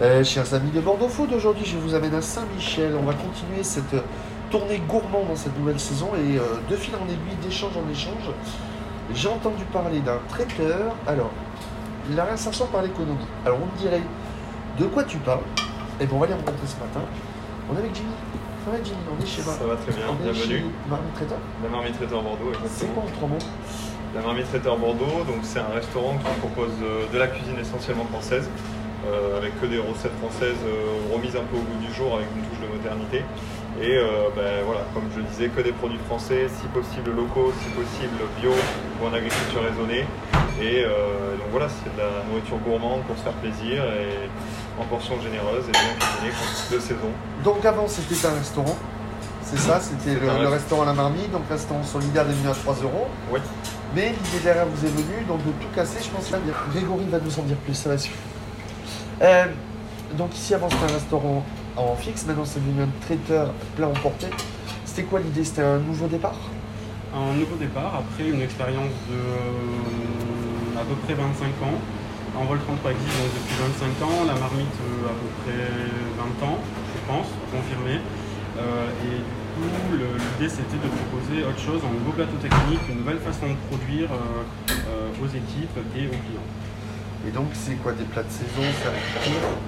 Euh, chers amis de Bordeaux Food, aujourd'hui je vous amène à Saint-Michel. On va continuer cette tournée gourmand dans cette nouvelle saison et euh, de fil en aiguille, d'échange en échange, j'ai entendu parler d'un traiteur. Alors, la réinsertion par l'économie. Alors on me dirait, de quoi tu parles? Et bon, on va les rencontrer ce matin. On est avec Jimmy. Ça va Jimmy? On est chez Ça va très bien, on est bienvenue. Marmite Traiteur. La Marmite Traiteur Bordeaux, C'est quoi en trois mots? La Marmite Traiteur Bordeaux, donc c'est un restaurant qui propose euh, de la cuisine essentiellement française, euh, avec que des recettes françaises euh, remises un peu au goût du jour avec une touche de modernité. Et euh, ben, voilà, comme je le disais, que des produits français, si possible locaux, si possible bio ou en agriculture raisonnée. Et euh, donc voilà, c'est de la nourriture gourmande pour se faire plaisir et en portions généreuses et bien cuisinées de saison. Donc avant c'était un restaurant. C'est ça, c'était le, restaurant à la marmite, donc restaurant solidaire devenu à 3 euros. Oui. Mais l'idée derrière vous est venue, donc de tout casser, je pense là, Grégory va nous en dire plus, ça va suivre. Euh, donc ici avant c'était un restaurant en fixe, maintenant c'est devenu un traiteur plat emporté. C'était quoi l'idée? C'était un nouveau départ? Un nouveau départ après une expérience de euh, à peu près 25 ans. En vol 33 existe depuis 25 ans, la marmite euh, à peu près 20 ans, je pense, confirmé. Et du coup, l'idée c'était de proposer autre chose, un nouveau plateau technique, une nouvelle façon de produire aux équipes et aux clients. Et donc c'est quoi Des plats de saison, ça court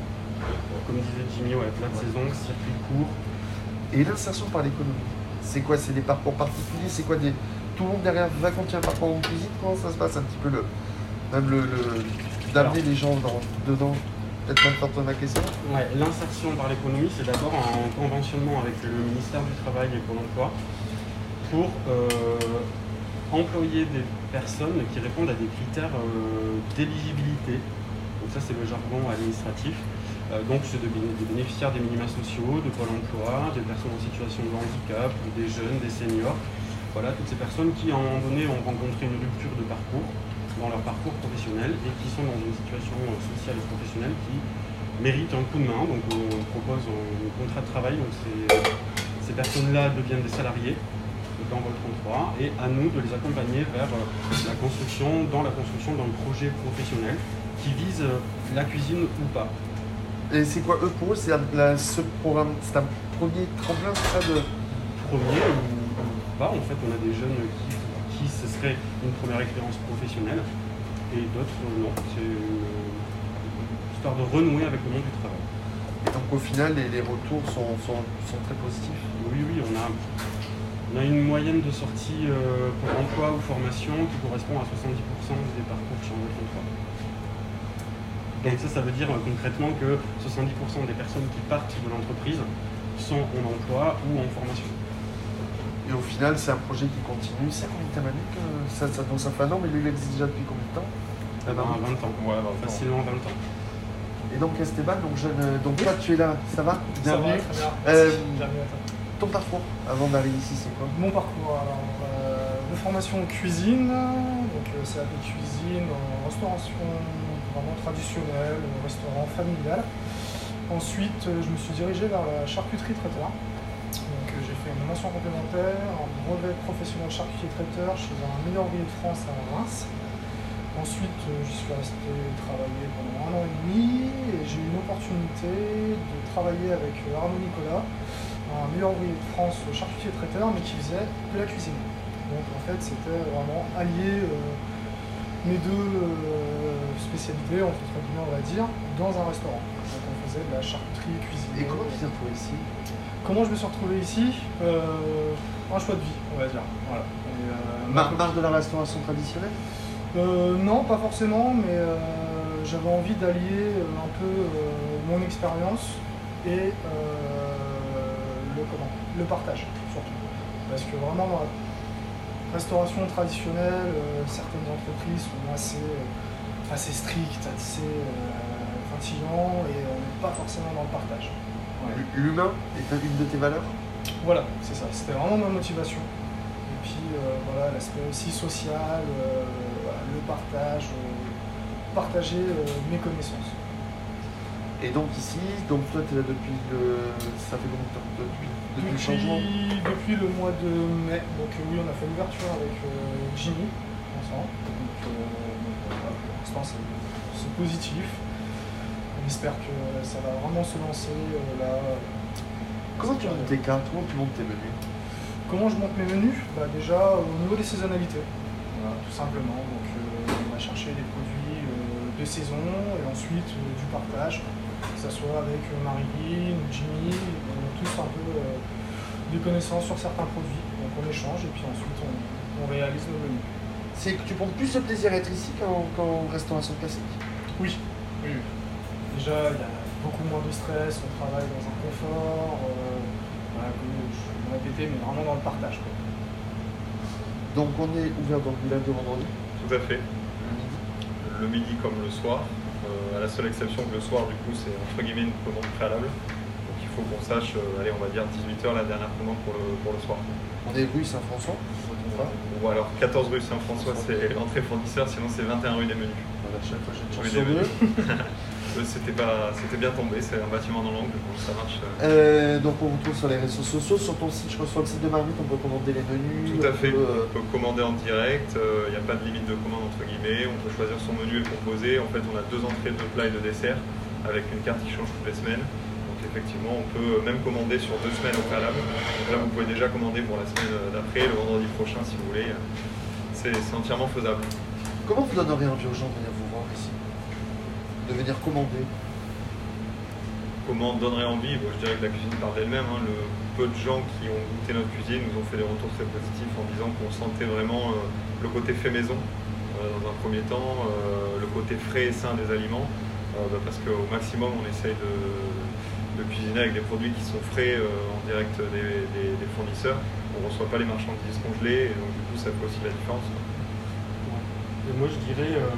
Comme disait Jimmy, ouais, plat de saison, circuit court. Et l'insertion par l'économie. C'est quoi C'est des parcours particuliers C'est quoi des... Tout le monde derrière va continuer un parcours en cuisine Comment ça se passe un petit peu le... Même le... le- D'amener les gens dans- dedans? Peut-être faire ma question. Ouais, L'insertion par l'économie, c'est d'abord un conventionnement avec le ministère du Travail et Pôle emploi pour euh, employer des personnes qui répondent à des critères euh, d'éligibilité. Donc ça, c'est le jargon administratif. Euh, donc c'est béné- des bénéficiaires des minima sociaux, de Pôle emploi, des personnes en situation de handicap, des jeunes, des seniors. Voilà, toutes ces personnes qui, à un moment donné, ont rencontré une rupture de parcours dans leur parcours professionnel et qui sont dans une situation euh, sociale et professionnelle qui méritent un coup de main. Donc on propose un contrat de travail. Donc ces personnes-là deviennent des salariés dans Vol 33 et à nous de les accompagner vers euh, la construction, dans la construction d'un projet professionnel qui vise euh, la cuisine ou pas. Et c'est quoi eux pour eux C'est ce programme, c'est un premier tremplin, ça de... Premier ou, pas, en fait, on a des jeunes qui, ce serait une première expérience professionnelle et d'autres euh, non. C'est histoire de renouer avec le monde du travail. Et donc au final les, les retours sont, sont, sont très positifs. Oui, oui, on a, on a une moyenne de sortie euh, pour emploi ou formation qui correspond à 70% des parcours Envol 33. Donc ça, ça veut dire euh, concrètement que 70% des personnes qui partent de l'entreprise sont en emploi ou en formation. Et au final c'est un projet qui continue. C'est combien d'années que ça, ça, donc ça fait un an, mais lui il existe déjà depuis combien de temps? Eh ben, 20 ans. Ouais, 20 ans. Facilement 20 ans. Et donc Esteban, donc jeune, donc toi tu es là, ça va? Ça va, Bienvenue. très bien. Euh, Ton parcours avant d'arriver ici c'est quoi Mon parcours, alors, euh, de formation en cuisine, donc euh, CAP cuisine, en restauration vraiment traditionnelle, au restaurant familial. Ensuite, euh, je me suis dirigé vers la charcuterie traiteur. Donc euh, j'ai fait une mention complémentaire, un brevet professionnel charcutier traiteur chez un meilleur ouvrier de France à Reims. Ensuite, je suis resté travailler pendant un an et demi et j'ai eu une opportunité de travailler avec Arnaud Nicolas, un meilleur ouvrier de France euh, charcutier traiteur, mais qui faisait de la cuisine. Donc en fait, c'était vraiment allier euh, mes deux euh, spécialités, entre guillemets, on va dire, dans un restaurant. Donc on faisait de la charcuterie cuisine. Et comment tu t'es retrouvé ici? Comment je me suis retrouvé ici? Un choix de vie, on va dire. Voilà. Et, Mar- Marre de la restauration traditionnelle Euh, non, pas forcément, mais euh, j'avais envie d'allier euh, un peu mon expérience et le, comment, le partage, surtout. Parce que vraiment, dans la restauration traditionnelle, euh, certaines entreprises sont assez, euh, assez strictes, assez euh, fatigantes et on n'est pas forcément dans le partage. Ouais. L'humain est une de tes valeurs? Voilà, c'est ça. C'était vraiment ma motivation. Et puis euh, voilà, l'aspect aussi social, euh, voilà, le partage, euh, partager euh, mes connaissances. Et donc ici, donc toi tu es là depuis le... Ça fait combien de temps Depuis, depuis le changement depuis le mois de mai. Donc euh, oui, on a fait l'ouverture avec euh, Jimmy ensemble. Donc, euh, voilà, pour l'instant, c'est positif. On espère que ça va vraiment se lancer euh, là. Comment tu montes tes cartes? Comment tu montes tes menus? Comment je monte mes menus? Bah, Déjà au niveau des saisonnalités, voilà, tout simplement. Donc euh, on va chercher des produits euh, de saison et ensuite euh, du partage, que ce soit avec euh, Marilyn ou Jimmy, on a tous un peu euh, des connaissances sur certains produits. Donc on échange et puis ensuite on, on réalise nos menus. C'est que tu prends plus de plaisir à être ici qu'en qu'en restauration classique Oui, oui. Déjà, il y a beaucoup moins de stress, on travaille dans un confort, euh, voilà, comme je répéter, mais vraiment dans le partage. Quoi. Donc on est ouvert donc du lundi au vendredi Tout à fait. Le midi comme le soir. Euh, à la seule exception que le soir, du coup, c'est entre guillemets une commande préalable. Donc il faut qu'on sache, euh, allez, on va dire 18h la dernière commande pour le, pour le soir. On est rue Saint-François. Ou alors 14 rue Saint-François, c'est l'entrée fournisseur, sinon c'est 21 rue des menus. Voilà, chaque fois j'ai une Rue chance Euh, C'était pas, c'était bien tombé, c'est un bâtiment dans l'angle, donc ça marche. euh, Euh, donc on vous trouve sur les réseaux sociaux, sur ton site, je crois sur le site de Marmite, on peut commander les menus. Tout à on fait. peut, On peut commander en direct, il n'y a pas de limite de commande entre guillemets, on peut choisir son menu et le composer. En fait, on a deux entrées, deux plats et deux desserts avec une carte qui change toutes les semaines. Donc effectivement, on peut même commander sur deux semaines au préalable. Donc là, vous pouvez déjà commander pour la semaine d'après, le vendredi prochain si vous voulez. C'est c'est entièrement faisable. Comment vous donneriez envie aux gens de venir vous voir ici? De venir commander Comment donnerait envie Bon, Je dirais que la cuisine parle d'elle-même. hein. Le peu de gens qui ont goûté notre cuisine nous ont fait des retours très positifs en disant qu'on sentait vraiment euh, le côté fait maison euh, dans un premier temps, euh, le côté frais et sain des aliments, euh, bah, parce qu'au maximum on essaye de, de cuisiner avec des produits qui sont frais euh, en direct des, des- des fournisseurs. On ne reçoit pas les marchandises congelées et donc du coup ça fait aussi la différence. Et moi, je dirais, euh,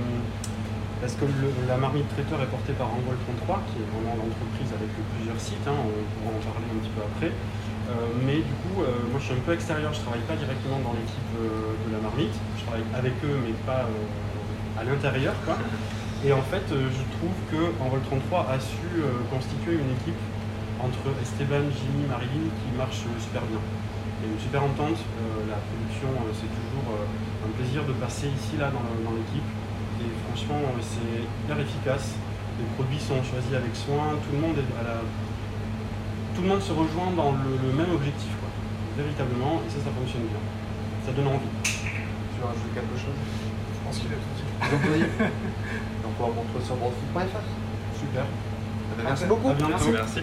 parce que la marmite traiteur est portée par Envol 33, qui est vraiment l'entreprise avec plusieurs sites, hein, on pourra en parler un petit peu après. Euh, mais du coup, euh, moi je suis un peu extérieur, je travaille pas directement dans l'équipe euh, de la marmite, je travaille avec eux, mais pas à l'intérieur. Et en fait, je trouve que Envol 33 a su constituer une équipe entre Esteban, Jimmy, Marilyn qui marche super bien. Il y a une super entente, la production c'est toujours un plaisir de passer ici là dans l'équipe. Et franchement, euh, c'est hyper efficace. Les produits sont choisis avec soin, tout le monde est à la... Tout le monde se rejoint dans le, le même objectif, quoi. Véritablement, et ça, ça fonctionne bien. Ça donne envie. Tu veux rajouter quelque chose? Je pense qu'il a tout dit. Donc, oui. Donc on va montrer sur brandfood.fr. Super. Merci beaucoup. À bientôt. Merci.